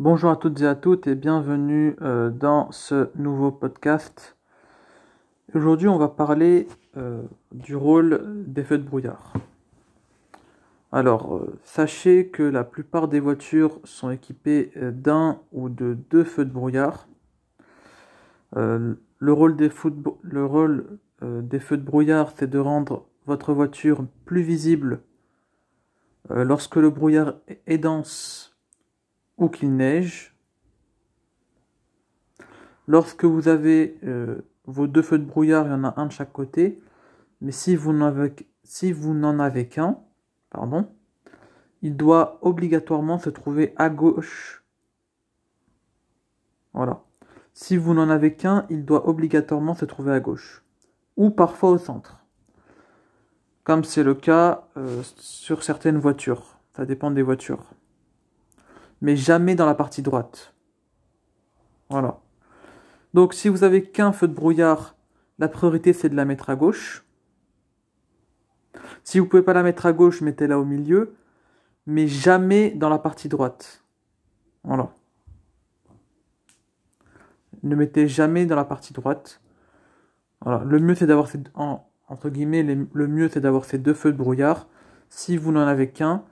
Bonjour à toutes et à toutes et bienvenue euh, dans ce nouveau podcast. Aujourd'hui, on va parler euh, du rôle des feux de brouillard. Alors, euh, sachez que la plupart des voitures sont équipées d'un ou de deux feux de brouillard. le rôle des, le rôle, des feux de brouillard, c'est de rendre votre voiture plus visible lorsque le brouillard est dense ou qu'il neige. Lorsque vous avez euh, vos deux feux de brouillard, il y en a un de chaque côté. Mais si vous n'en avez, si avez qu'un, pardon, il doit obligatoirement se trouver à gauche. Voilà. Si vous n'en avez qu'un, il doit obligatoirement se trouver à gauche. Ou parfois au centre. Comme c'est le cas euh, sur certaines voitures. Ça dépend des voitures mais jamais dans la partie droite. Voilà. Donc si vous avez qu'un feu de brouillard, la priorité c'est de la mettre à gauche. Si vous ne pouvez pas la mettre à gauche, mettez-la au milieu, mais jamais dans la partie droite. Voilà. Ne mettez jamais dans la partie droite. Voilà. Le mieux c'est d'avoir ces, entre guillemets, le mieux c'est d'avoir ces deux feux de brouillard. Si vous n'en avez qu'un,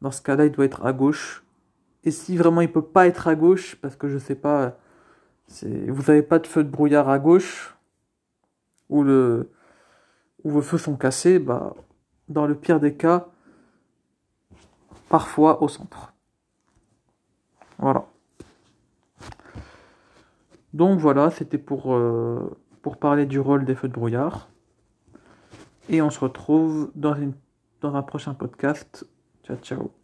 dans ce cas-là, il doit être à gauche et si vraiment il peut pas être à gauche, parce que je sais pas, vous n'avez pas de feu de brouillard à gauche, ou, le, ou vos feux sont cassés, bah, dans le pire des cas, parfois au centre. Voilà. Donc voilà, c'était pour, euh, pour parler du rôle des feux de brouillard. Et on se retrouve dans un prochain podcast. Ciao, ciao.